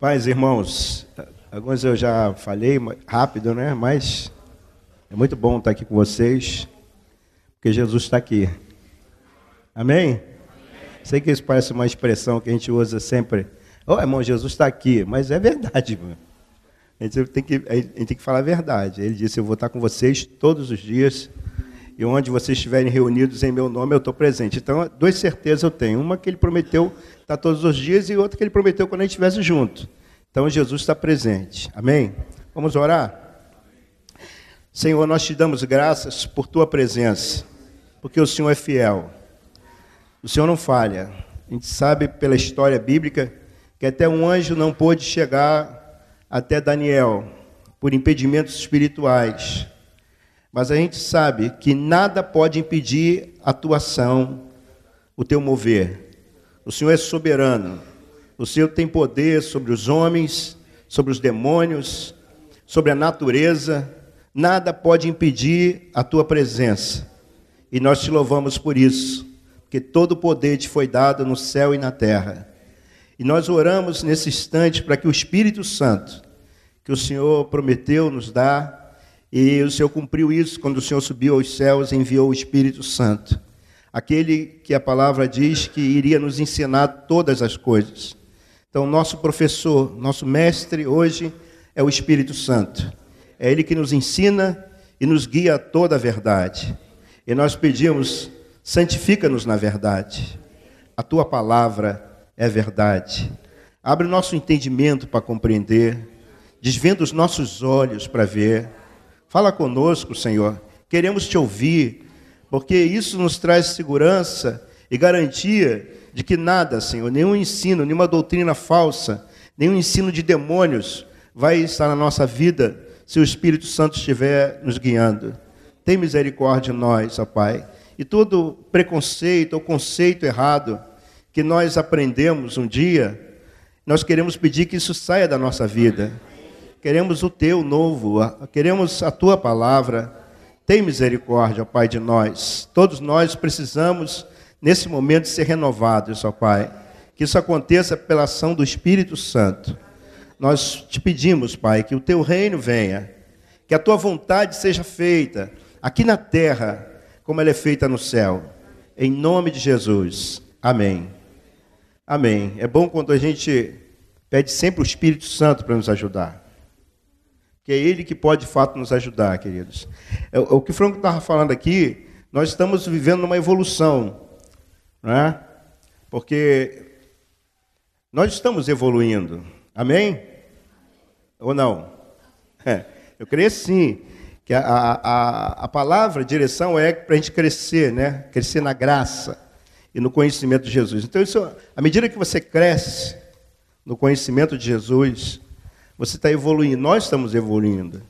Pais, irmãos, alguns eu já falei rápido, né? Mas é muito bom estar aqui com vocês, porque Jesus está aqui. Amém? Sei que isso parece uma expressão que a gente usa sempre. Oh, irmão, Jesus está aqui, mas é verdade, mano. A gente, tem que, a gente tem que falar a verdade. Ele disse: Eu vou estar com vocês todos os dias, e onde vocês estiverem reunidos em meu nome, eu estou presente. Então, duas certezas eu tenho: uma que ele prometeu estar todos os dias, e outra que ele prometeu quando a gente estivesse junto. Então, Jesus está presente. Amém? Vamos orar? Senhor, nós te damos graças por tua presença, porque o Senhor é fiel. O Senhor não falha. A gente sabe pela história bíblica que até um anjo não pôde chegar até Daniel por impedimentos espirituais. Mas a gente sabe que nada pode impedir a tua ação, o teu mover. O Senhor é soberano. O Senhor tem poder sobre os homens, sobre os demônios, sobre a natureza. Nada pode impedir a tua presença. E nós te louvamos por isso, porque todo o poder te foi dado no céu e na terra. E nós oramos nesse instante para que o Espírito Santo que o Senhor prometeu nos dar, e o Senhor cumpriu isso quando o Senhor subiu aos céus e enviou o Espírito Santo. Aquele que a palavra diz que iria nos ensinar todas as coisas. Então, nosso professor, nosso mestre hoje é o Espírito Santo. É ele que nos ensina e nos guia a toda a verdade. E nós pedimos, santifica-nos na verdade. A tua palavra é verdade. Abre o nosso entendimento para compreender desvenda os nossos olhos para ver. Fala conosco, Senhor. Queremos te ouvir, porque isso nos traz segurança e garantia de que nada, Senhor, nenhum ensino, nenhuma doutrina falsa, nenhum ensino de demônios vai estar na nossa vida se o Espírito Santo estiver nos guiando. Tem misericórdia de nós, ó Pai. E todo preconceito ou conceito errado que nós aprendemos um dia, nós queremos pedir que isso saia da nossa vida Queremos o teu novo, queremos a tua palavra. Tem misericórdia, Pai, de nós. Todos nós precisamos, nesse momento, ser renovados, ó Pai. Que isso aconteça pela ação do Espírito Santo. Nós te pedimos, Pai, que o teu reino venha, que a tua vontade seja feita aqui na terra, como ela é feita no céu. Em nome de Jesus. Amém. Amém. É bom quando a gente pede sempre o Espírito Santo para nos ajudar que é Ele que pode de fato nos ajudar, queridos. É, o que o Franco estava falando aqui, nós estamos vivendo uma evolução, não é? Porque nós estamos evoluindo, amém? Ou não? É, eu creio sim, que a, a, a palavra direção é para a gente crescer, né? Crescer na graça e no conhecimento de Jesus. Então, isso, à medida que você cresce no conhecimento de Jesus, você está evoluindo, nós estamos evoluindo.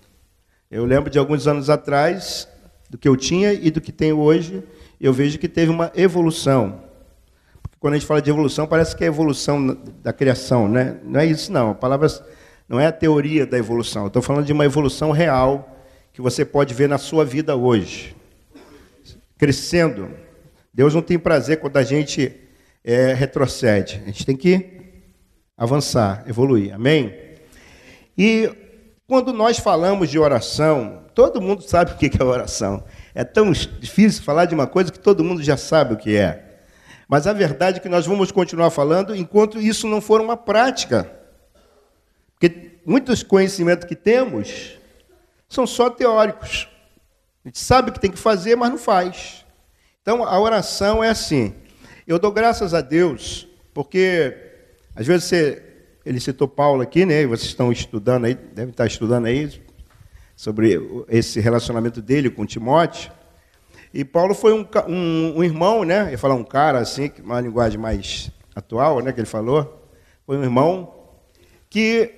Eu lembro de alguns anos atrás, do que eu tinha e do que tenho hoje, eu vejo que teve uma evolução. Porque quando a gente fala de evolução, parece que é a evolução da criação, né? Não é isso, não. A palavra não é a teoria da evolução. Estou falando de uma evolução real que você pode ver na sua vida hoje. Crescendo. Deus não tem prazer quando a gente é, retrocede. A gente tem que avançar, evoluir. Amém? E quando nós falamos de oração, todo mundo sabe o que é oração. É tão difícil falar de uma coisa que todo mundo já sabe o que é. Mas a verdade é que nós vamos continuar falando enquanto isso não for uma prática. Porque muitos conhecimentos que temos são só teóricos. A gente sabe o que tem que fazer, mas não faz. Então a oração é assim. Eu dou graças a Deus, porque às vezes você ele citou Paulo aqui, né? Vocês estão estudando aí, devem estar estudando aí sobre esse relacionamento dele com Timóteo. E Paulo foi um, um, um irmão, né? Ia falar um cara assim, uma linguagem mais atual, né? Que ele falou. Foi um irmão que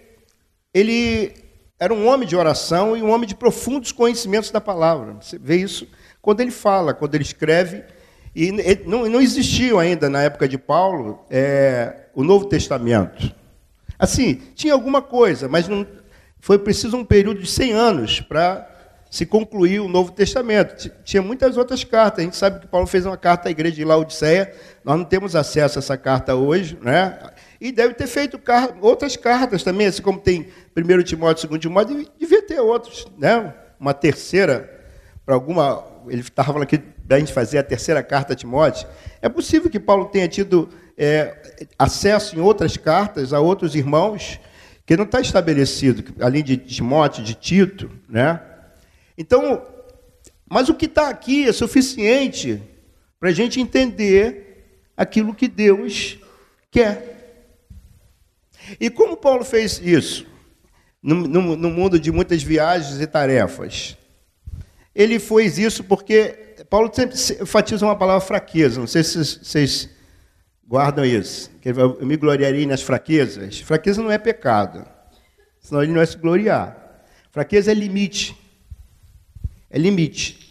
ele era um homem de oração e um homem de profundos conhecimentos da palavra. Você vê isso quando ele fala, quando ele escreve. E não, não ainda na época de Paulo é, o Novo Testamento. Assim, tinha alguma coisa, mas não, foi preciso um período de 100 anos para se concluir o Novo Testamento. Tinha muitas outras cartas. A gente sabe que Paulo fez uma carta à igreja de Laodiceia. Nós não temos acesso a essa carta hoje, né? E deve ter feito outras cartas também, assim como tem 1 Timóteo, 2 Timóteo, devia ter outros, né? Uma terceira, para alguma. Ele estava falando aqui da gente fazer a terceira carta a Timóteo. É possível que Paulo tenha tido é, acesso em outras cartas a outros irmãos que não está estabelecido, além de Timóteo, de Tito, né? Então, mas o que está aqui é suficiente para a gente entender aquilo que Deus quer. E como Paulo fez isso? No, no, no mundo de muitas viagens e tarefas. Ele fez isso porque Paulo sempre enfatiza uma palavra fraqueza. Não sei se vocês guardam isso. Eu me gloriarei nas fraquezas. Fraqueza não é pecado. Senão ele não vai se gloriar. Fraqueza é limite. É limite.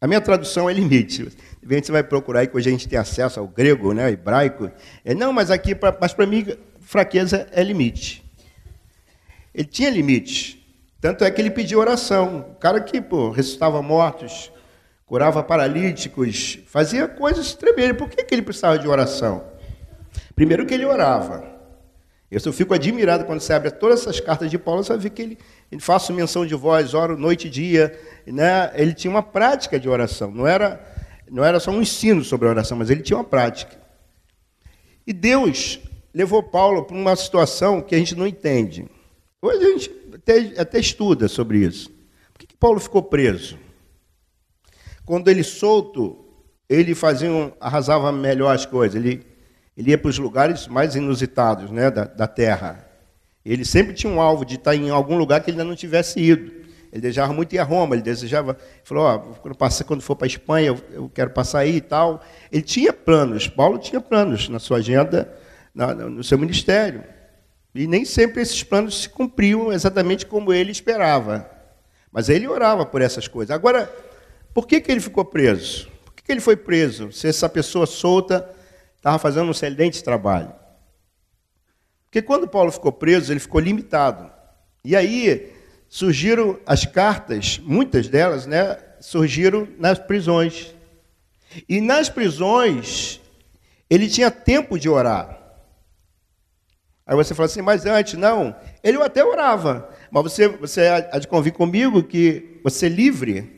A minha tradução é limite. De repente você vai procurar aí que hoje a gente tem acesso ao grego, né, ao hebraico. É, não, mas aqui, mas para mim, fraqueza é limite. Ele tinha limite. Tanto é que ele pediu oração. O cara que pô, ressuscitava mortos, curava paralíticos, fazia coisas tremendas. Por que, que ele precisava de oração? Primeiro que ele orava. Eu só fico admirado quando você abre todas essas cartas de Paulo, você ver que ele, ele faz menção de voz, ora noite e dia. Né? Ele tinha uma prática de oração. Não era, não era só um ensino sobre a oração, mas ele tinha uma prática. E Deus levou Paulo para uma situação que a gente não entende. Hoje a gente até, até estuda sobre isso. Por que, que Paulo ficou preso? Quando ele solto, ele fazia um, arrasava melhor as coisas. Ele, ele ia para os lugares mais inusitados né, da, da terra. Ele sempre tinha um alvo de estar em algum lugar que ele ainda não tivesse ido. Ele desejava muito ir a Roma, ele desejava, falou, quando, passar, quando for para a Espanha, eu, eu, quero passar aí e tal. Ele tinha planos, Paulo tinha planos na sua agenda, na, no seu ministério. E nem sempre esses planos se cumpriam exatamente como ele esperava. Mas ele orava por essas coisas. Agora, por que, que ele ficou preso? Por que, que ele foi preso? Se essa pessoa solta estava fazendo um excelente trabalho. Porque quando Paulo ficou preso, ele ficou limitado. E aí surgiram as cartas, muitas delas, né, surgiram nas prisões. E nas prisões, ele tinha tempo de orar. Aí você fala assim, mas antes, não. Ele até orava. Mas você, você há de convir comigo que você livre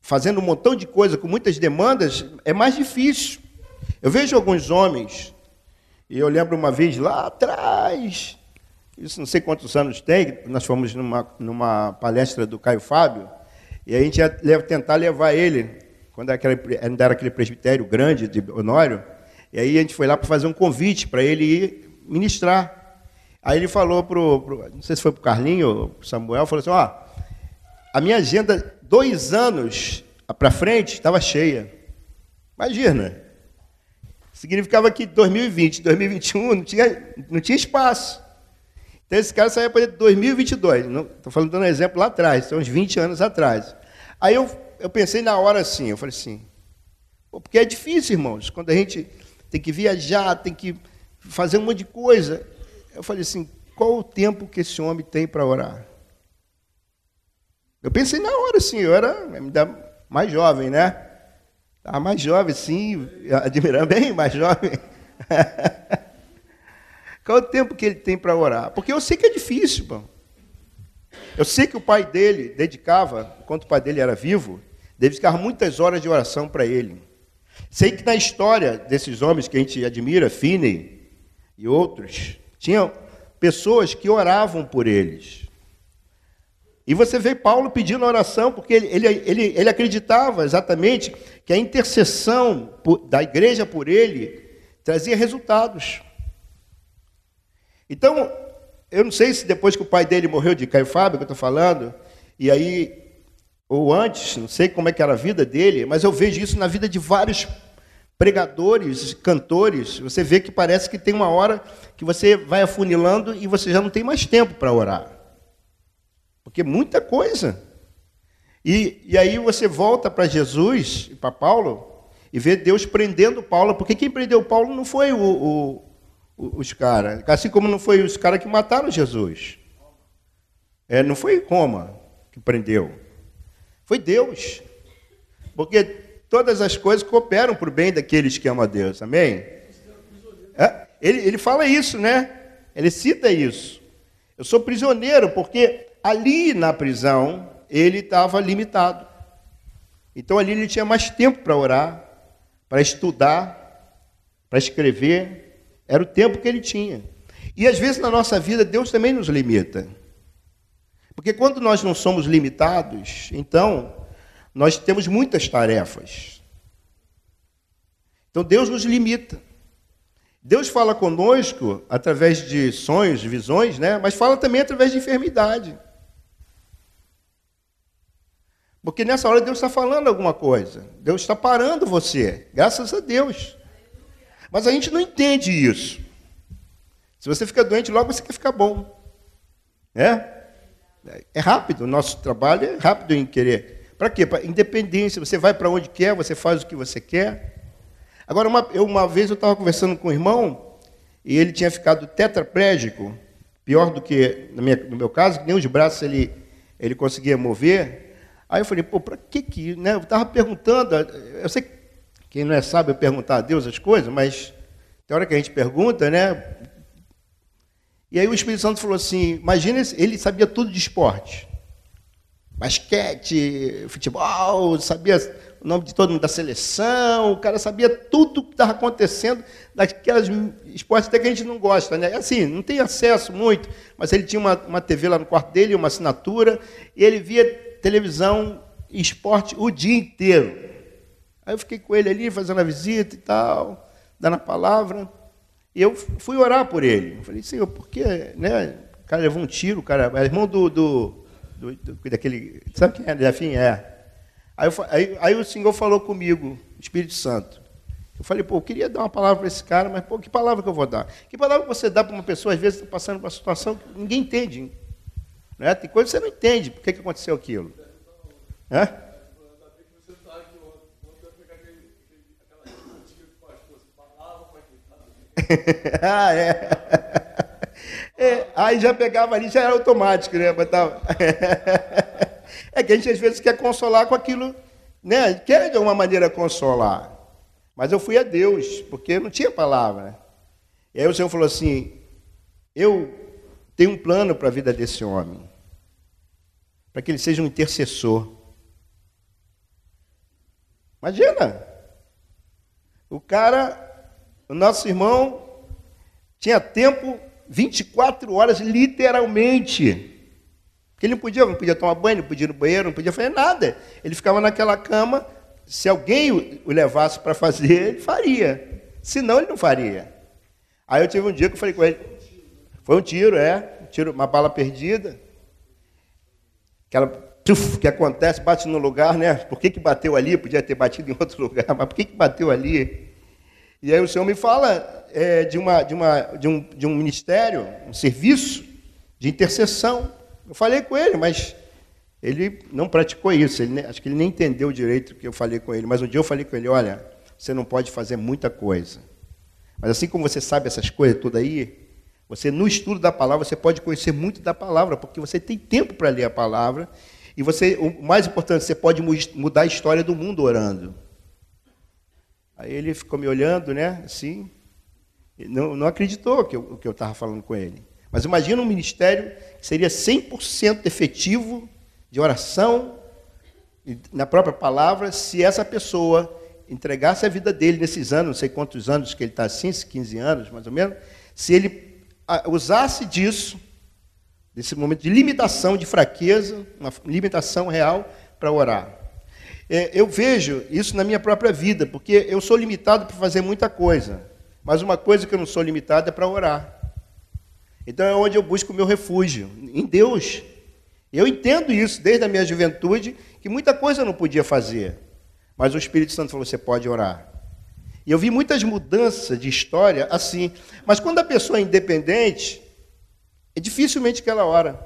fazendo um montão de coisa, com muitas demandas, é mais difícil. Eu vejo alguns homens, e eu lembro uma vez lá atrás, isso não sei quantos anos tem, nós fomos numa, numa palestra do Caio Fábio, e a gente ia tentar levar ele, quando ainda era aquele presbitério grande de Honório, e aí a gente foi lá para fazer um convite para ele ir ministrar. Aí ele falou para não sei se foi para o Carlinho ou para o Samuel, falou assim, ó, a minha agenda dois anos para frente estava cheia. Imagina. Significava que 2020, 2021 não tinha, não tinha espaço. Então esse cara ia poder 2022. Estou falando dando um exemplo lá atrás, são uns 20 anos atrás. Aí eu, eu pensei na hora assim, eu falei assim, porque é difícil, irmãos, quando a gente tem que viajar, tem que fazer um monte de coisa. Eu falei assim, qual o tempo que esse homem tem para orar? Eu pensei na hora, assim, eu era mais jovem, né? Estava mais jovem, sim, admirando bem mais jovem. Qual o tempo que ele tem para orar? Porque eu sei que é difícil, pô. Eu sei que o pai dele dedicava, enquanto o pai dele era vivo, dedicava muitas horas de oração para ele. Sei que na história desses homens que a gente admira, Finney e outros, tinham pessoas que oravam por eles. E você vê Paulo pedindo oração, porque ele, ele, ele, ele acreditava exatamente que a intercessão da igreja por ele trazia resultados. Então, eu não sei se depois que o pai dele morreu de Caio Fábio, que eu estou falando, e aí, ou antes, não sei como é que era a vida dele, mas eu vejo isso na vida de vários pregadores, cantores. Você vê que parece que tem uma hora que você vai afunilando e você já não tem mais tempo para orar. Porque muita coisa. E, e aí você volta para Jesus e para Paulo e vê Deus prendendo Paulo, porque quem prendeu Paulo não foi o, o, os caras, assim como não foi os caras que mataram Jesus. É, não foi Roma que prendeu. Foi Deus. Porque todas as coisas cooperam para o bem daqueles que amam a Deus. Amém? É, ele, ele fala isso, né? Ele cita isso. Eu sou prisioneiro porque ali na prisão ele estava limitado. Então ali ele tinha mais tempo para orar, para estudar, para escrever. Era o tempo que ele tinha. E às vezes na nossa vida Deus também nos limita. Porque quando nós não somos limitados, então nós temos muitas tarefas. Então Deus nos limita. Deus fala conosco através de sonhos, visões, né? mas fala também através de enfermidade. Porque nessa hora Deus está falando alguma coisa. Deus está parando você, graças a Deus. Mas a gente não entende isso. Se você fica doente, logo você quer ficar bom. É? É rápido, o nosso trabalho é rápido em querer. Para quê? Para independência. Você vai para onde quer, você faz o que você quer. Agora, uma, eu, uma vez eu estava conversando com um irmão e ele tinha ficado tetraplégico, pior do que no, meu caso, que nem os braços ele, ele conseguia mover. Aí eu falei, pô, para que que. Né? Eu estava perguntando, eu sei que quem não é sábio perguntar a Deus as coisas, mas tem hora que a gente pergunta, né? E aí o Espírito Santo falou assim: imagina, ele sabia tudo de esporte. Basquete, futebol, sabia o nome de todo mundo da seleção, o cara sabia tudo que estava acontecendo daquelas esportes até que a gente não gosta, né? Assim, não tem acesso muito, mas ele tinha uma, uma TV lá no quarto dele, uma assinatura, e ele via televisão e esporte o dia inteiro. Aí eu fiquei com ele ali, fazendo a visita e tal, dando a palavra, e eu fui orar por ele. Eu falei, Senhor, por que, né? O cara levou um tiro, o cara, é irmão do, do, do, do daquele, sabe quem é? Defim? É. Aí, eu, aí, aí, o Senhor falou comigo, Espírito Santo. Eu falei, pô, eu queria dar uma palavra para esse cara, mas pô, que palavra que eu vou dar? Que palavra você dá para uma pessoa, às vezes, está passando por uma situação que ninguém entende? Né? Tem coisa que você não entende, por que, que aconteceu aquilo. É? ah, é. é. Aí já pegava ali, já era automático, né? Botava... É que a gente às vezes quer consolar com aquilo, né? Quer de alguma maneira consolar. Mas eu fui a Deus, porque não tinha palavra. E aí o Senhor falou assim: Eu tenho um plano para a vida desse homem, para que ele seja um intercessor. Imagina! O cara, o nosso irmão, tinha tempo 24 horas, literalmente. Porque ele não podia, não podia tomar banho, não podia ir no banheiro, não podia fazer nada. Ele ficava naquela cama, se alguém o levasse para fazer, ele faria. Senão, ele não faria. Aí eu tive um dia que eu falei com ele, foi um tiro, é, um tiro, uma bala perdida. Aquela tuf, que acontece, bate no lugar, né? Por que, que bateu ali? Podia ter batido em outro lugar, mas por que, que bateu ali? E aí o Senhor me fala é, de, uma, de, uma, de, um, de um ministério, um serviço de intercessão. Eu falei com ele, mas ele não praticou isso. Ele, acho que ele nem entendeu direito o que eu falei com ele. Mas um dia eu falei com ele: olha, você não pode fazer muita coisa. Mas assim como você sabe essas coisas tudo aí, você no estudo da palavra você pode conhecer muito da palavra, porque você tem tempo para ler a palavra. E você, o mais importante, você pode mudar a história do mundo orando. Aí ele ficou me olhando, né, assim, não, não acreditou que o que eu estava falando com ele. Mas imagina um ministério que seria 100% efetivo de oração na própria palavra, se essa pessoa entregasse a vida dele nesses anos, não sei quantos anos que ele está assim, 15 anos mais ou menos, se ele usasse disso, desse momento de limitação, de fraqueza, uma limitação real para orar. É, eu vejo isso na minha própria vida, porque eu sou limitado para fazer muita coisa, mas uma coisa que eu não sou limitado é para orar. Então é onde eu busco o meu refúgio, em Deus. Eu entendo isso desde a minha juventude, que muita coisa eu não podia fazer. Mas o Espírito Santo falou: você pode orar. E eu vi muitas mudanças de história assim. Mas quando a pessoa é independente, é dificilmente que ela ora.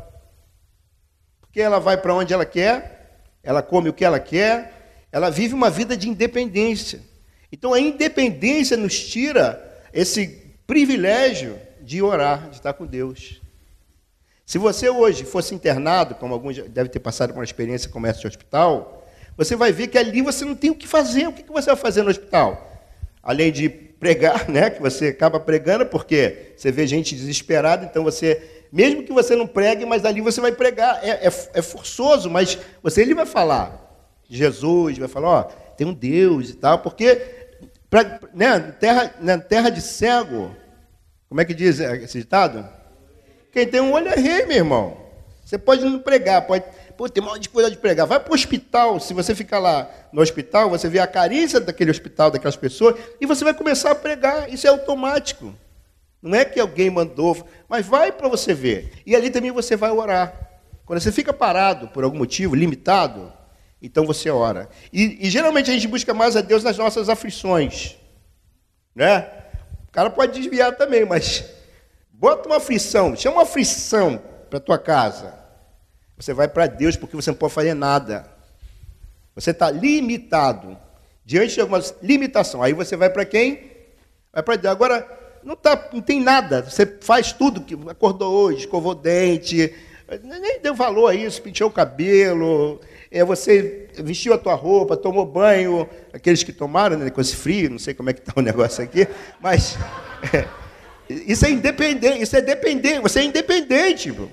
Porque ela vai para onde ela quer, ela come o que ela quer, ela vive uma vida de independência. Então a independência nos tira esse privilégio de orar, de estar com Deus. Se você hoje fosse internado, como alguns devem ter passado por uma experiência como essa de hospital, você vai ver que ali você não tem o que fazer. O que você vai fazer no hospital? Além de pregar, né? Que você acaba pregando, porque você vê gente desesperada, então você, mesmo que você não pregue, mas ali você vai pregar. É, é, é forçoso, mas você ele vai falar. Jesus vai falar, ó, tem um Deus e tal, porque pra, né, terra, na terra de cego, como é que diz esse ditado? Quem tem um olho é rei, meu irmão. Você pode não pregar, pode. Pô, tem uma dificuldade de pregar. Vai para o hospital. Se você ficar lá no hospital, você vê a carícia daquele hospital, daquelas pessoas, e você vai começar a pregar. Isso é automático. Não é que alguém mandou, mas vai para você ver. E ali também você vai orar. Quando você fica parado por algum motivo, limitado, então você ora. E, e geralmente a gente busca mais a Deus nas nossas aflições. Né? O cara pode desviar também, mas Bota uma aflição, chama uma aflição para tua casa. Você vai para Deus porque você não pode fazer nada. Você está limitado. Diante de alguma limitação. Aí você vai para quem? Vai para Deus. Agora, não, tá, não tem nada. Você faz tudo que acordou hoje, escovou dente, nem deu valor a isso, penteou o cabelo, é, você vestiu a tua roupa, tomou banho, aqueles que tomaram né, com esse frio, não sei como é que está o negócio aqui, mas. É, isso é independente, isso é dependente, você é independente. Bro.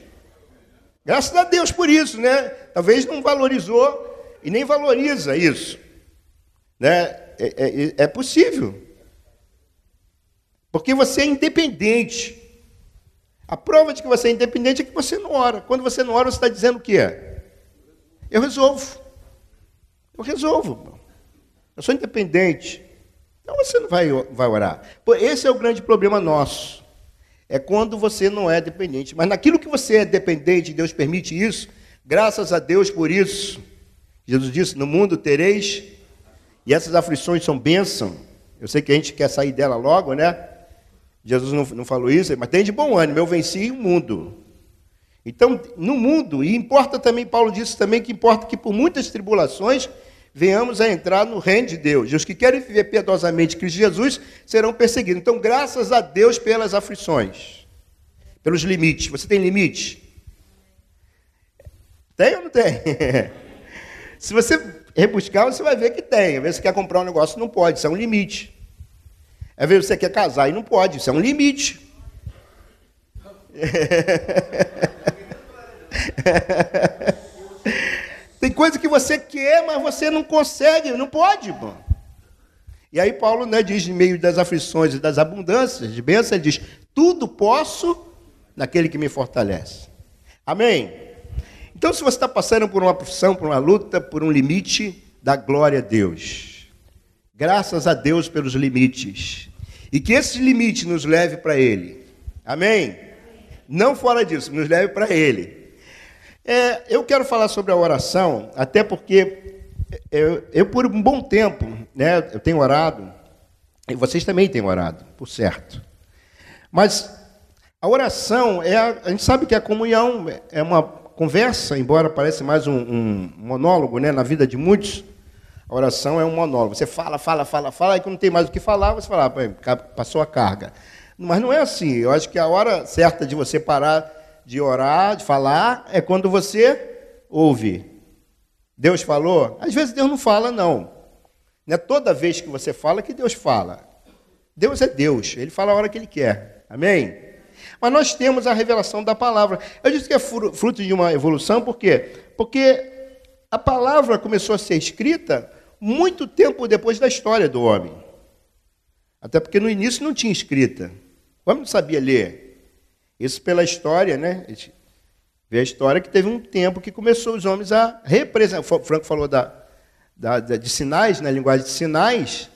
Graças a Deus por isso, né? Talvez não valorizou e nem valoriza isso. Né? É, é, é possível. Porque você é independente. A prova de que você é independente é que você não ora. Quando você não ora, você está dizendo o quê? Eu resolvo. Eu resolvo. Eu sou independente. Então você não vai, vai orar. Esse é o grande problema nosso. É quando você não é dependente. Mas naquilo que você é dependente, Deus permite isso, graças a Deus por isso. Jesus disse: No mundo tereis, e essas aflições são bênção. Eu sei que a gente quer sair dela logo, né? Jesus não, não falou isso, mas tem de bom ânimo, eu venci o mundo. Então, no mundo, e importa também, Paulo disse também que importa que por muitas tribulações venhamos a entrar no reino de Deus. E os que querem viver piedosamente Cristo Jesus serão perseguidos. Então, graças a Deus pelas aflições, pelos limites. Você tem limite? Tem ou não tem? Se você rebuscar, você vai ver que tem. Às vezes você quer comprar um negócio, não pode, isso é um limite. Às vezes você quer casar e não pode, isso é um limite. Tem coisa que você quer, mas você não consegue, não pode, irmão. E aí Paulo né, diz, em meio das aflições e das abundâncias de bênção, ele diz, tudo posso naquele que me fortalece. Amém? Então, se você está passando por uma profissão, por uma luta, por um limite, dá glória a Deus. Graças a Deus pelos limites. E que esse limite nos leve para Ele. Amém? Não fora disso, nos leve para Ele. É, eu quero falar sobre a oração, até porque eu, eu, por um bom tempo, né, eu tenho orado, e vocês também têm orado, por certo. Mas a oração, é a, a gente sabe que a comunhão é uma conversa, embora pareça mais um, um monólogo né, na vida de muitos, a oração é um monólogo. Você fala, fala, fala, fala, e quando não tem mais o que falar, você fala, ah, passou a carga. Mas não é assim. Eu acho que a hora certa de você parar de orar, de falar, é quando você ouve. Deus falou? Às vezes Deus não fala, não. Não é toda vez que você fala que Deus fala. Deus é Deus, Ele fala a hora que Ele quer. Amém? Mas nós temos a revelação da palavra. Eu disse que é fruto de uma evolução, por quê? Porque a palavra começou a ser escrita muito tempo depois da história do homem. Até porque no início não tinha escrita. O homem não sabia ler. Isso pela história, né? A gente vê a história que teve um tempo que começou os homens a representar. O Franco falou da, da, de sinais, na né? linguagem de sinais,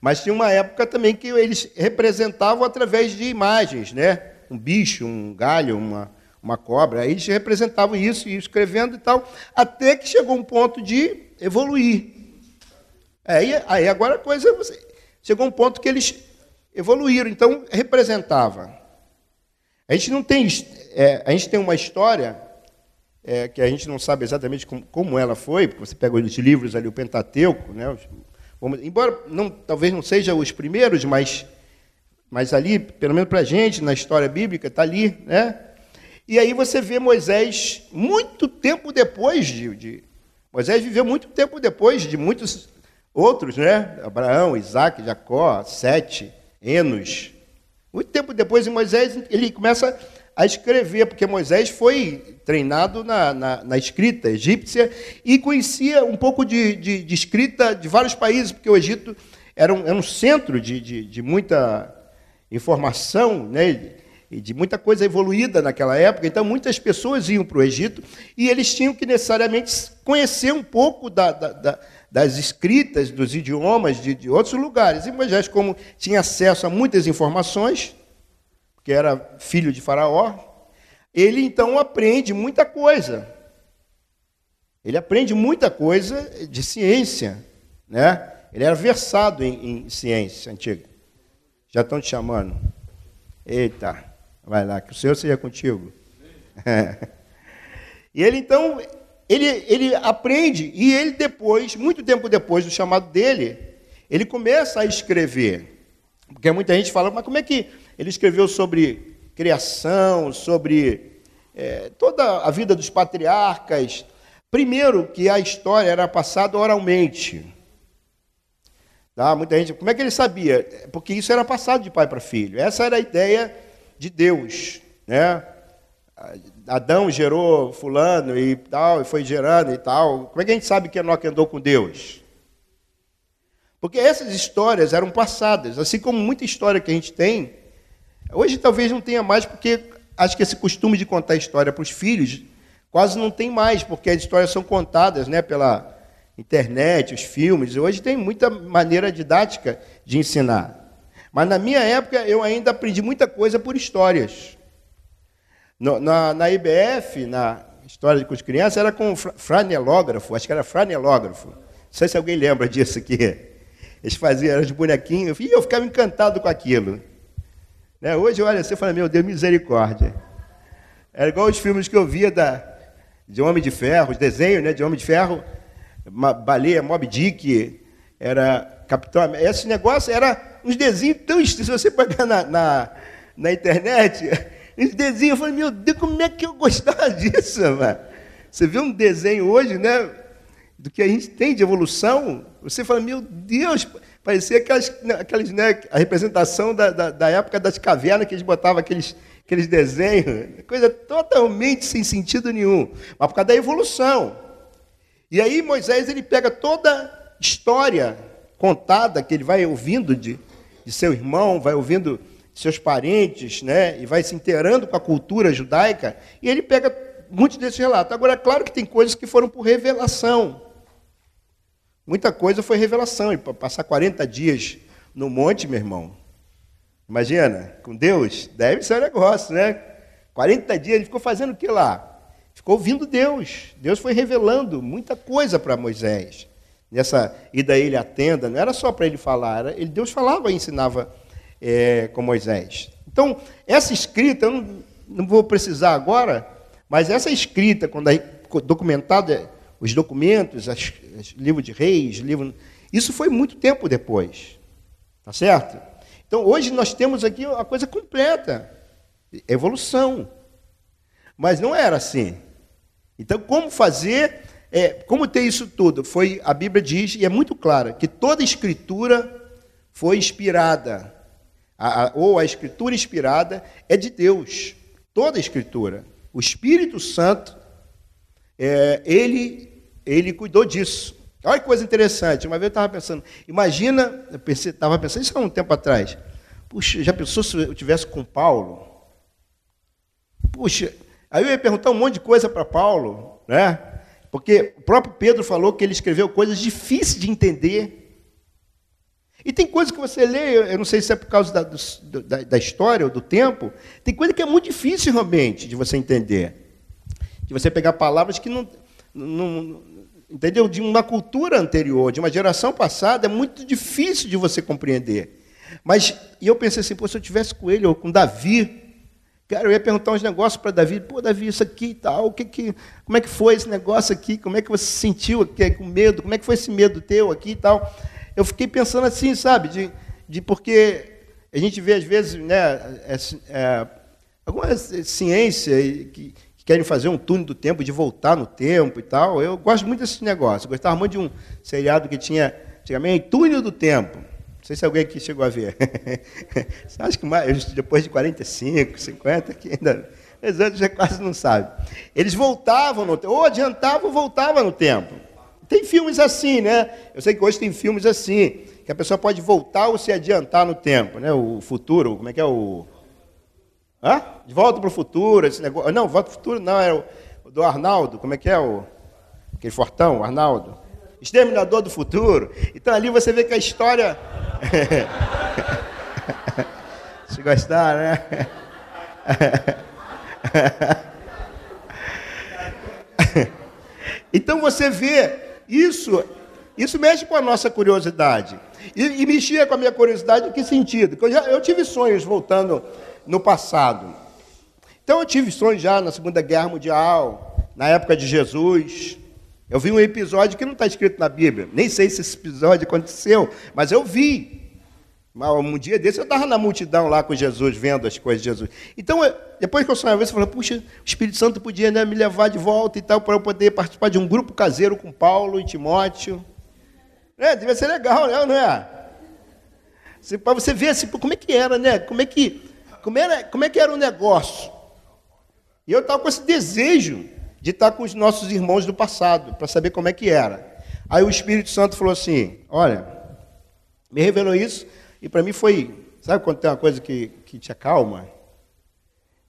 mas tinha uma época também que eles representavam através de imagens, né? Um bicho, um galho, uma, uma cobra. Aí eles representavam isso, e escrevendo e tal, até que chegou um ponto de evoluir. Aí, aí agora a coisa. Chegou um ponto que eles evoluíram, então representava a gente não tem, é, a gente tem uma história é, que a gente não sabe exatamente como, como, ela foi, porque você pega os livros ali, o Pentateuco, né? Os, embora não, talvez não sejam os primeiros, mas, mas ali, pelo menos para a gente, na história bíblica, está ali, né? E aí você vê Moisés muito tempo depois de, de Moisés viveu muito tempo depois de muitos outros, né? Abraão, Isaac, Jacó, Sete, Enos. Muito tempo depois de Moisés, ele começa a escrever, porque Moisés foi treinado na, na, na escrita egípcia e conhecia um pouco de, de, de, escrita de vários países, porque o Egito era um, era um centro de, de, de muita informação, né? e de muita coisa evoluída naquela época, então muitas pessoas iam para o Egito e eles tinham que necessariamente conhecer um pouco da, da, da, das escritas, dos idiomas de, de, outros lugares. E Moisés, como tinha acesso a muitas informações, que era filho de Faraó, ele então aprende muita coisa. Ele aprende muita coisa de ciência, né? Ele era versado em, em ciência antiga. Já estão te chamando. Eita. Vai lá, que o Senhor seja contigo. É. E ele então, ele, ele aprende, e ele depois, muito tempo depois do chamado dele, ele começa a escrever. Porque muita gente fala, mas como é que ele escreveu sobre criação, sobre é, toda a vida dos patriarcas? Primeiro, que a história era passada oralmente. Tá? Muita gente, como é que ele sabia? Porque isso era passado de pai para filho. Essa era a ideia de Deus, né? Adão gerou fulano e tal, e foi gerando e tal. Como é que a gente sabe que Enoque andou com Deus? Porque essas histórias eram passadas, assim como muita história que a gente tem. Hoje talvez não tenha mais, porque acho que esse costume de contar história para os filhos quase não tem mais, porque as histórias são contadas né, pela internet, os filmes. Hoje tem muita maneira didática de ensinar. Mas na minha época eu ainda aprendi muita coisa por histórias. No, na, na IBF, na história com as crianças, era com franelógrafo, acho que era franelógrafo. Não sei se alguém lembra disso aqui. Eles faziam os bonequinhos, e eu ficava encantado com aquilo. Né? Hoje, olha, você fala, meu Deus, misericórdia. Era igual os filmes que eu via da, de Homem de Ferro, os desenhos né, de Homem de Ferro, baleia, Mob Dick, era Capitão Esse negócio era uns desenhos tão Se você pegar na, na, na internet, uns desenhos, eu falei, meu Deus, como é que eu gostava disso, mano? Você vê um desenho hoje, né? Do que a gente tem de evolução, você fala, meu Deus, parecia aquelas, aquelas né, a representação da, da, da época das cavernas que eles botavam aqueles, aqueles desenhos, coisa totalmente sem sentido nenhum, mas por causa da evolução. E aí Moisés ele pega toda a história contada que ele vai ouvindo de, de seu irmão, vai ouvindo seus parentes, né, e vai se inteirando com a cultura judaica, e ele pega muitos desses relatos. Agora, é claro que tem coisas que foram por revelação. Muita coisa foi revelação, e passar 40 dias no monte, meu irmão, imagina, com Deus, deve ser um negócio, né? 40 dias, ele ficou fazendo o que lá? Ficou ouvindo Deus. Deus foi revelando muita coisa para Moisés nessa ida ele à tenda, não era só para ele falar, era, ele, Deus falava e ensinava é, com Moisés. Então, essa escrita, eu não, não vou precisar agora, mas essa escrita, quando é documentada, os documentos, as, os livros de reis, livro, isso foi muito tempo depois. Tá certo? Então, hoje nós temos aqui a coisa completa, evolução. Mas não era assim. Então, como fazer é, como ter isso tudo? Foi a Bíblia diz e é muito clara que toda escritura foi inspirada, a, a, ou a escritura inspirada é de Deus. Toda a escritura, o Espírito Santo, é, ele ele cuidou disso. Olha que coisa interessante. Uma vez eu estava pensando, imagina, eu estava pensando isso há um tempo atrás. Puxa, já pensou se eu tivesse com Paulo? Puxa, aí eu ia perguntar um monte de coisa para Paulo, né? Porque o próprio Pedro falou que ele escreveu coisas difíceis de entender. E tem coisas que você lê, eu não sei se é por causa da, do, da, da, história ou do tempo, tem coisa que é muito difícil realmente de você entender. De você pegar palavras que não, não entendeu? De uma cultura anterior, de uma geração passada, é muito difícil de você compreender. Mas, e eu pensei assim, pô, se eu tivesse com ele ou com Davi, Cara, eu ia perguntar uns negócios para Davi. Pô, Davi, isso aqui e tal, o que que, como é que foi esse negócio aqui? Como é que você se sentiu aqui, com medo? Como é que foi esse medo teu aqui e tal? Eu fiquei pensando assim, sabe? De, de porque a gente vê às vezes, né? É, é, alguma ciência que, que querem fazer um túnel do tempo, de voltar no tempo e tal. Eu gosto muito desse negócio. Eu gostava muito de um seriado que tinha antigamente Túnel do Tempo. Não sei se alguém aqui chegou a ver. Acho que mais, depois de 45, 50, que ainda. Os outros já quase não sabem. Eles voltavam no tempo, ou adiantavam voltavam no tempo. Tem filmes assim, né? Eu sei que hoje tem filmes assim, que a pessoa pode voltar ou se adiantar no tempo, né? O futuro, como é que é o. Hã? De volta para o futuro, esse negócio. Não, volta para o futuro não, é o do Arnaldo, como é que é o. Aquele fortão, Arnaldo. Exterminador do futuro. Então ali você vê que a história. Se gostar, né? então você vê isso, isso mexe com a nossa curiosidade. E, e mexia com a minha curiosidade em que sentido? Eu, já, eu tive sonhos voltando no passado. Então eu tive sonhos já na Segunda Guerra Mundial, na época de Jesus. Eu vi um episódio que não está escrito na Bíblia. Nem sei se esse episódio aconteceu, mas eu vi. Um dia desse eu estava na multidão lá com Jesus, vendo as coisas de Jesus. Então, depois que eu sonhava isso, eu falei, puxa, o Espírito Santo podia né, me levar de volta e tal, para eu poder participar de um grupo caseiro com Paulo e Timóteo. É, devia ser legal, né, não é? Para você ver assim, como é que era, né? Como é que, como era, como é que era o negócio. E eu estava com esse desejo de estar com os nossos irmãos do passado, para saber como é que era. Aí o Espírito Santo falou assim: olha, me revelou isso, e para mim foi, sabe quando tem uma coisa que, que te acalma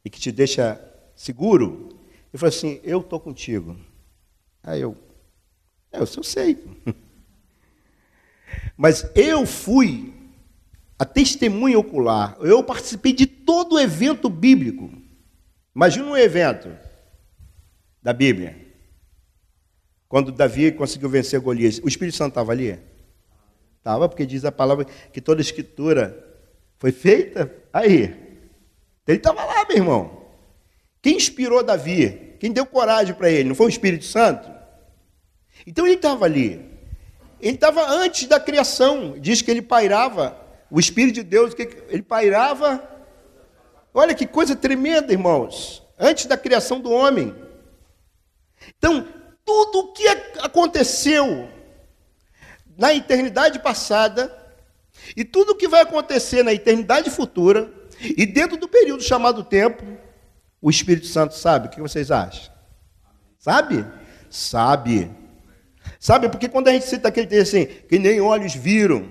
e que te deixa seguro? Ele falou assim: Eu estou contigo. Aí eu, é, eu sei. Mas eu fui a testemunha ocular, eu participei de todo o evento bíblico. Imagina um evento da Bíblia. Quando Davi conseguiu vencer Golias, o Espírito Santo estava ali? Estava, porque diz a palavra que toda escritura foi feita aí. Ele estava lá, meu irmão. Quem inspirou Davi? Quem deu coragem para ele? Não foi o Espírito Santo? Então ele estava ali. Ele estava antes da criação. Diz que ele pairava, o Espírito de Deus, ele pairava. Olha que coisa tremenda, irmãos. Antes da criação do homem. Então, tudo o que aconteceu na eternidade passada e tudo o que vai acontecer na eternidade futura e dentro do período chamado tempo, o Espírito Santo sabe. O que vocês acham? Sabe? Sabe. Sabe, porque quando a gente cita aquele texto assim, que nem olhos viram,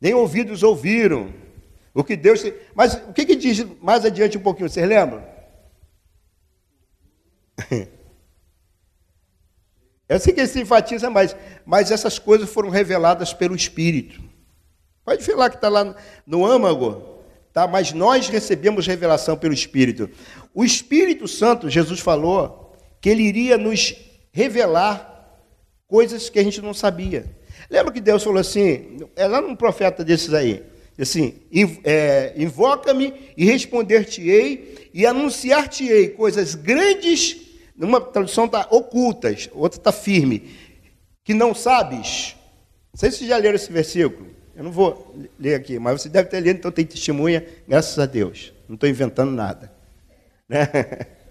nem ouvidos ouviram, o que Deus. Mas o que, que diz mais adiante um pouquinho? Vocês lembram? Eu sei que ele se enfatiza mais, mas essas coisas foram reveladas pelo Espírito. Pode lá que está lá no âmago, tá? mas nós recebemos revelação pelo Espírito. O Espírito Santo, Jesus falou, que ele iria nos revelar coisas que a gente não sabia. Lembra que Deus falou assim, é lá num profeta desses aí, assim, é, invoca-me e responder-te-ei e anunciar-te-ei coisas grandes numa tradução está ocultas, outra está firme. Que não sabes. Não sei se vocês já leram esse versículo. Eu não vou ler aqui, mas você deve ter lido, então tem testemunha, graças a Deus. Não estou inventando nada. Né?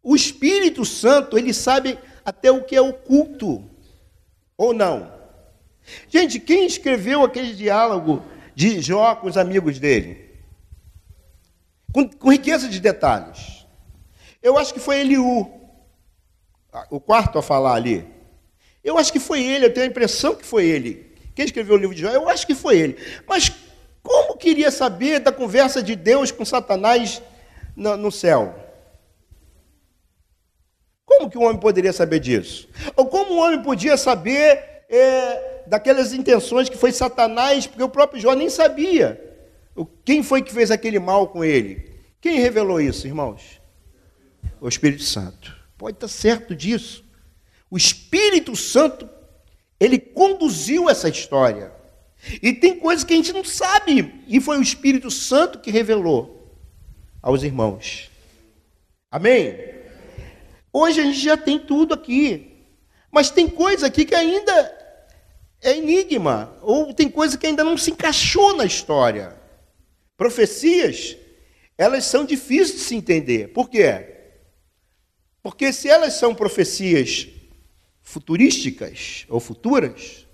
O Espírito Santo, ele sabe até o que é oculto, ou não. Gente, quem escreveu aquele diálogo de Jó com os amigos dele? Com, com riqueza de detalhes. Eu acho que foi Eliú, o quarto a falar ali. Eu acho que foi ele, eu tenho a impressão que foi ele. Quem escreveu o livro de Jó? Eu acho que foi ele. Mas como queria saber da conversa de Deus com Satanás no, céu? Como que um homem poderia saber disso? Ou como um homem podia saber é, daquelas intenções que foi Satanás, porque o próprio Jó nem sabia quem foi que fez aquele mal com ele? Quem revelou isso, irmãos? O Espírito Santo. Pode estar certo disso. O Espírito Santo, ele conduziu essa história. E tem coisas que a gente não sabe, e foi o Espírito Santo que revelou aos irmãos. Amém? Hoje a gente já tem tudo aqui, mas tem coisa aqui que ainda é enigma, ou tem coisa que ainda não se encaixou na história. Profecias elas são difíceis de se entender. Por quê? Porque se elas são profecias futurísticas ou futuras,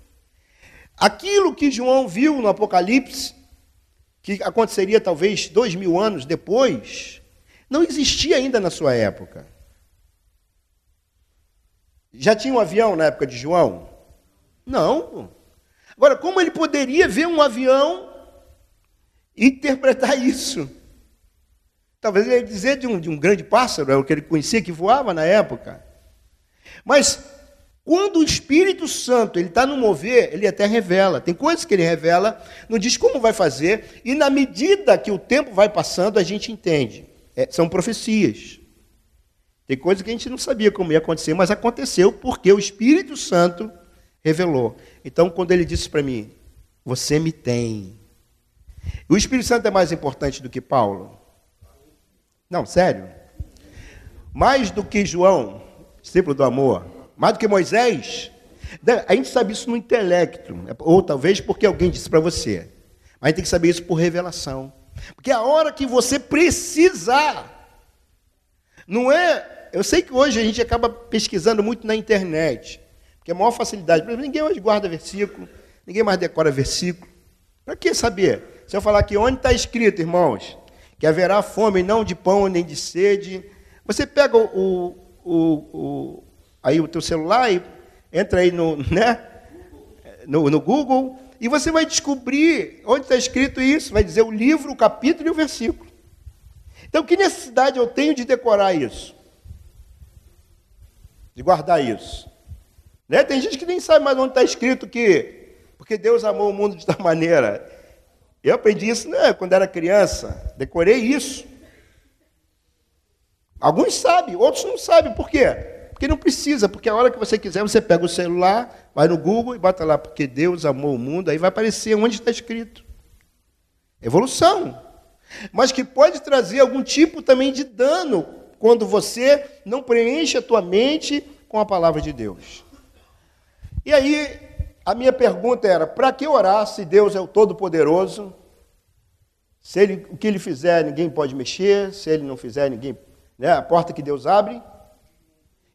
aquilo que João viu no Apocalipse, que aconteceria talvez dois mil anos depois, não existia ainda na sua época. Já tinha um avião na época de João? Não. Agora, como ele poderia ver um avião e interpretar isso? Talvez ele ia dizer de um, de um grande pássaro, é o que ele conhecia que voava na época. Mas quando o Espírito Santo ele está no mover, ele até revela. Tem coisas que ele revela, não diz como vai fazer, e na medida que o tempo vai passando, a gente entende. É, são profecias. Tem coisas que a gente não sabia como ia acontecer, mas aconteceu porque o Espírito Santo revelou. Então, quando ele disse para mim, você me tem. O Espírito Santo é mais importante do que Paulo? Não, sério. Mais do que João, discípulo do amor, mais do que Moisés. A gente sabe isso no intelecto, ou talvez porque alguém disse para você. Mas a gente tem que saber isso por revelação. Porque a hora que você precisar, não é. Eu sei que hoje a gente acaba pesquisando muito na internet, porque é a maior facilidade. Exemplo, ninguém hoje guarda versículo, ninguém mais decora versículo. Para que saber? Se eu falar aqui onde está escrito, irmãos, que haverá fome não de pão nem de sede. Você pega o, o, o aí o teu celular e entra aí no, né, no, no Google e você vai descobrir onde está escrito isso, vai dizer o livro, o capítulo e o versículo. Então, que necessidade eu tenho de decorar isso? De guardar isso? Né? Tem gente que nem sabe mais onde está escrito que, porque Deus amou o mundo de tal maneira. Eu aprendi isso né, quando era criança, decorei isso. Alguns sabem, outros não sabem. Por quê? Porque não precisa, porque a hora que você quiser, você pega o celular, vai no Google e bota lá, porque Deus amou o mundo, aí vai aparecer onde está escrito. Evolução. Mas que pode trazer algum tipo também de dano quando você não preenche a tua mente com a palavra de Deus. E aí, a minha pergunta era: para que orar se Deus é o Todo-Poderoso? Se ele, o que ele fizer, ninguém pode mexer, se ele não fizer, ninguém. Né, a porta que Deus abre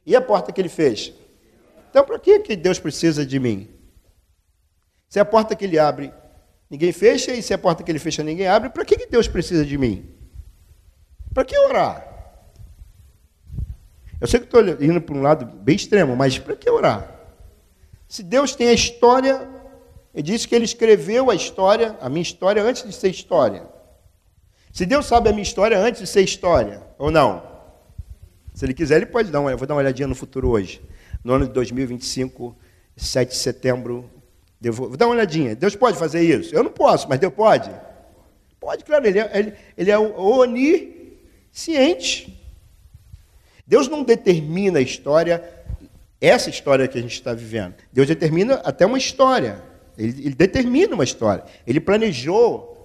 e a porta que ele fecha. Então, para que, que Deus precisa de mim? Se a porta que ele abre, ninguém fecha, e se a porta que ele fecha, ninguém abre, para que, que Deus precisa de mim? Para que orar? Eu sei que estou indo para um lado bem extremo, mas para que orar? Se Deus tem a história, ele disse que ele escreveu a história, a minha história, antes de ser história. Se Deus sabe a minha história antes de ser história, ou não? Se ele quiser, ele pode dar uma, eu vou dar uma olhadinha no futuro hoje. No ano de 2025, 7 de setembro, eu vou, vou dar uma olhadinha. Deus pode fazer isso? Eu não posso, mas Deus pode? Pode, claro, ele é, ele, ele é onisciente. Deus não determina a história essa história que a gente está vivendo. Deus determina até uma história. Ele, ele, determina uma história. Ele planejou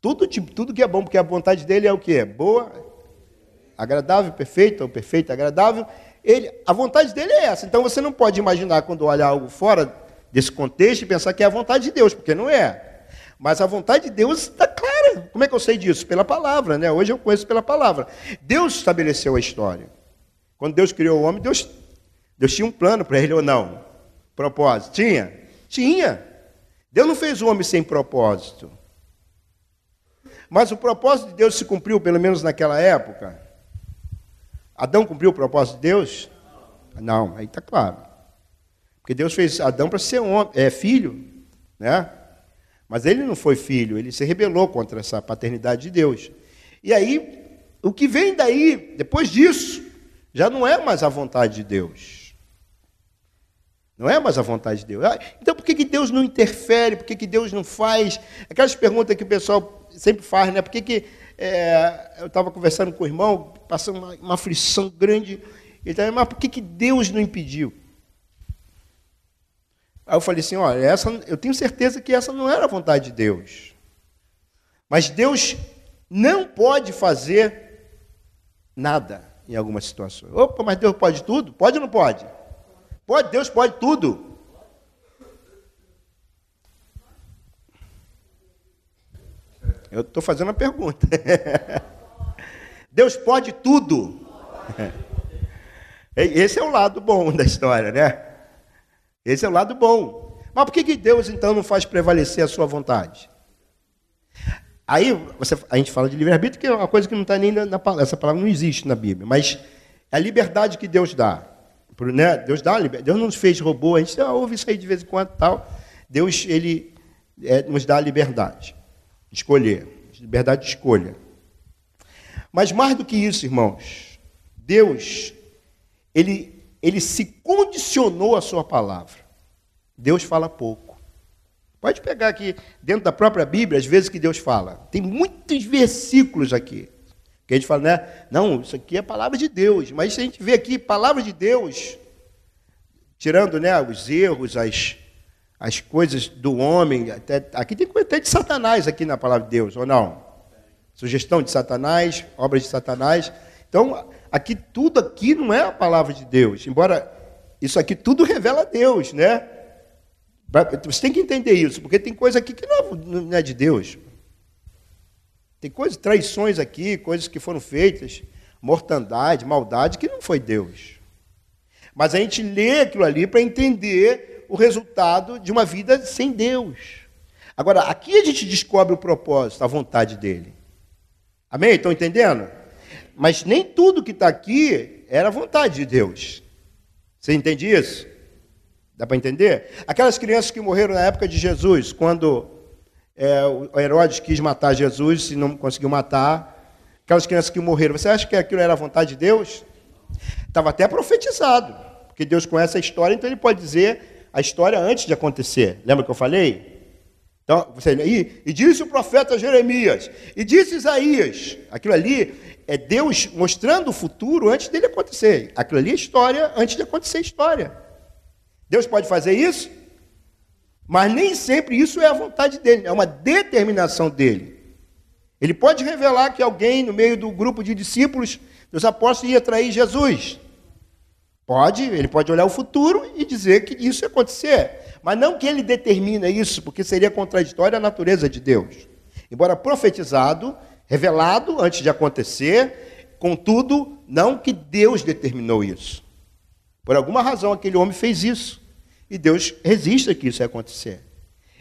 tudo, tudo que é bom, porque a vontade dele é o que? Boa, agradável, perfeita, ou perfeita, agradável. Ele, a vontade dele é essa. Então você não pode imaginar quando olhar algo fora desse contexto e pensar que é a vontade de Deus, porque não é. Mas a vontade de Deus está clara. Como é que eu sei disso? Pela palavra, né? Hoje eu conheço pela palavra. Deus estabeleceu a história. Quando Deus criou o homem, Deus Deus tinha um plano para ele ou não? Propósito? Tinha? Tinha. Deus não fez o homem sem propósito. Mas o propósito de Deus se cumpriu, pelo menos naquela época. Adão cumpriu o propósito de Deus? Não, aí está claro. Porque Deus fez Adão para ser homem, é, filho, né? Mas ele não foi filho, ele se rebelou contra essa paternidade de Deus. E aí, o que vem daí, depois disso, já não é mais a vontade de Deus. Não é mais a vontade de Deus. Ah, então por que, que Deus não interfere? Por que, que Deus não faz? Aquelas perguntas que o pessoal sempre faz, né? Por que, que é, eu estava conversando com o irmão, passando uma, uma aflição grande. Ele estava, mas por que, que Deus não impediu? Aí eu falei assim, olha, essa, eu tenho certeza que essa não era a vontade de Deus. Mas Deus não pode fazer nada em algumas situações. Opa, mas Deus pode tudo? Pode ou não pode? Pode, Deus pode tudo. Eu estou fazendo uma pergunta. Deus pode tudo. Esse é o lado bom da história, né? Esse é o lado bom. Mas por que, que Deus então não faz prevalecer a sua vontade? Aí você, a gente fala de livre-arbítrio, que é uma coisa que não está nem na, na Essa palavra não existe na Bíblia, mas é a liberdade que Deus dá. Né? Deus dá Deus não nos fez robô, a gente ah, ouve isso aí de vez em quando tal. Deus ele é, nos dá a liberdade de escolher, liberdade de escolha. Mas mais do que isso, irmãos, Deus ele, ele se condicionou à sua palavra. Deus fala pouco. Pode pegar aqui dentro da própria Bíblia, as vezes que Deus fala. Tem muitos versículos aqui. Que a gente fala, né? Não, isso aqui é palavra de Deus. Mas se a gente vê aqui, palavra de Deus, tirando né, os erros, as, as coisas do homem, até, aqui tem coisa até de Satanás aqui na palavra de Deus, ou não? Sugestão de Satanás, obras de Satanás. Então, aqui tudo aqui não é a palavra de Deus, embora isso aqui tudo revela Deus, né? Você tem que entender isso, porque tem coisa aqui que não é de Deus. Tem coisas, traições aqui, coisas que foram feitas, mortandade, maldade, que não foi Deus. Mas a gente lê aquilo ali para entender o resultado de uma vida sem Deus. Agora, aqui a gente descobre o propósito, a vontade dele. Amém? Estão entendendo? Mas nem tudo que está aqui era a vontade de Deus. Você entende isso? Dá para entender? Aquelas crianças que morreram na época de Jesus, quando é, o Herodes quis matar Jesus e não conseguiu matar, aquelas crianças que morreram, você acha que aquilo era a vontade de Deus? Estava até profetizado, porque Deus conhece a história, então ele pode dizer a história antes de acontecer. Lembra que eu falei? Então, você, e, e disse o profeta Jeremias, e disse Isaías, aquilo ali é Deus mostrando o futuro antes dele acontecer. Aquilo ali é história antes de acontecer a história. Deus pode fazer isso? Mas nem sempre isso é a vontade dele, é uma determinação dele. Ele pode revelar que alguém no meio do grupo de discípulos dos apóstolos ia trair Jesus. Pode, ele pode olhar o futuro e dizer que isso ia acontecer. Mas não que ele determina isso, porque seria contraditório à natureza de Deus. Embora profetizado, revelado antes de acontecer, contudo, não que Deus determinou isso. Por alguma razão aquele homem fez isso. E Deus resiste que isso acontecer.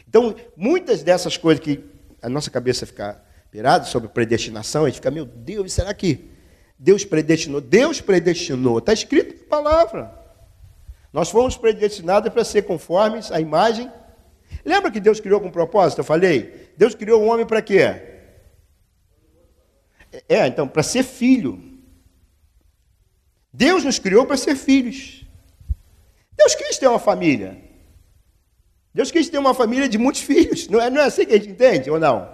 Então, muitas dessas coisas que a nossa cabeça fica pirada sobre predestinação, a gente fica, meu Deus, será que Deus predestinou? Deus predestinou, está escrito na palavra. Nós fomos predestinados para ser conformes à imagem. Lembra que Deus criou com propósito? Eu falei, Deus criou o homem para quê? É, então, para ser filho. Deus nos criou para ser filhos. Deus quis ter uma família. Deus quis ter uma família de muitos filhos. Não é, não é assim que a gente entende ou não?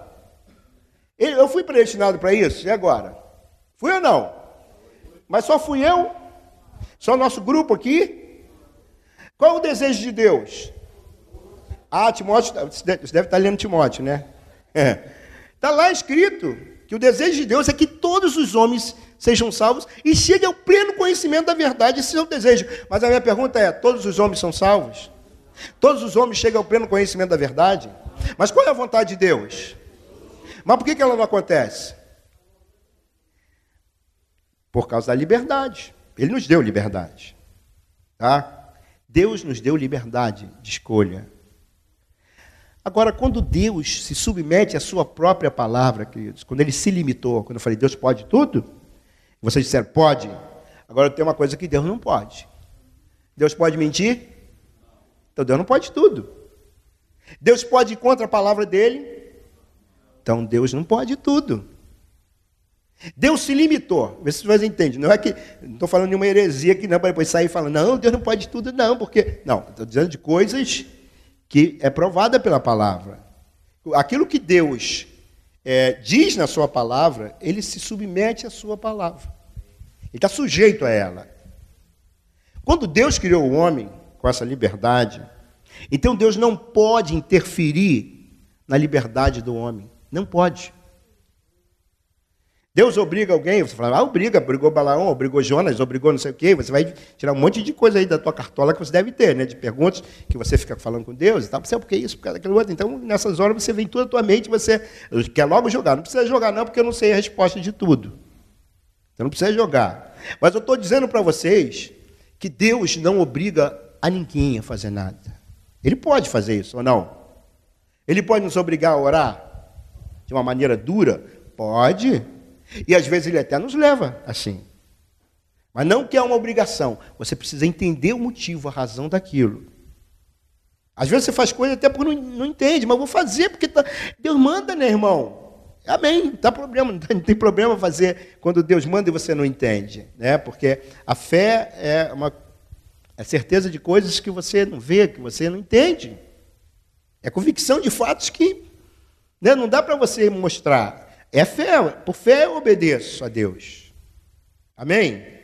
Eu fui predestinado para isso, e agora? Fui ou não? Mas só fui eu? Só nosso grupo aqui? Qual é o desejo de Deus? Ah, Timóteo, você deve estar lendo Timóteo, né? Está lá escrito que o desejo de Deus é que todos os homens sejam salvos e cheguem ao pleno conhecimento da verdade, esse é o desejo. Mas a minha pergunta é: todos os homens são salvos? Todos os homens chegam ao pleno conhecimento da verdade? Mas qual é a vontade de Deus? Mas por que ela não acontece? Por causa da liberdade. Ele nos deu liberdade. Tá? Deus nos deu liberdade de escolha. Agora, quando Deus se submete à sua própria palavra, queridos, quando ele se limitou, quando eu falei Deus pode tudo, vocês disseram, pode. Agora tem uma coisa que Deus não pode. Deus pode mentir? Então Deus não pode tudo. Deus pode ir contra a palavra dele? Então Deus não pode tudo. Deus se limitou. Vê se vocês entendem. Não é que. Não estou falando de uma heresia que não para depois sair falando, não, Deus não pode tudo, não, porque. Não, estou dizendo de coisas que é provada pela palavra. Aquilo que Deus é, diz na sua palavra, ele se submete à sua palavra. Ele está sujeito a ela. Quando Deus criou o homem com essa liberdade, então Deus não pode interferir na liberdade do homem. Não pode. Deus obriga alguém, você fala, ah, obriga, obrigou Balaão, obrigou Jonas, obrigou não sei o quê, você vai tirar um monte de coisa aí da tua cartola que você deve ter, né? De perguntas que você fica falando com Deus e tal, você porque isso, porque aquilo outro. Então, nessas horas você vem toda a tua mente, você quer logo jogar. Não precisa jogar, não, porque eu não sei a resposta de tudo. Você não precisa jogar. Mas eu estou dizendo para vocês que Deus não obriga a ninguém a fazer nada. Ele pode fazer isso ou não? Ele pode nos obrigar a orar de uma maneira dura? Pode. E às vezes ele até nos leva assim. Mas não que é uma obrigação. Você precisa entender o motivo, a razão daquilo. Às vezes você faz coisa até porque não, não entende, mas vou fazer porque tá... Deus manda, né, irmão? Amém, não, tá problema, não tem problema fazer quando Deus manda e você não entende, né? Porque a fé é uma é certeza de coisas que você não vê, que você não entende. É convicção de fatos que né, não dá para você mostrar. É fé, por fé eu obedeço a Deus. Amém?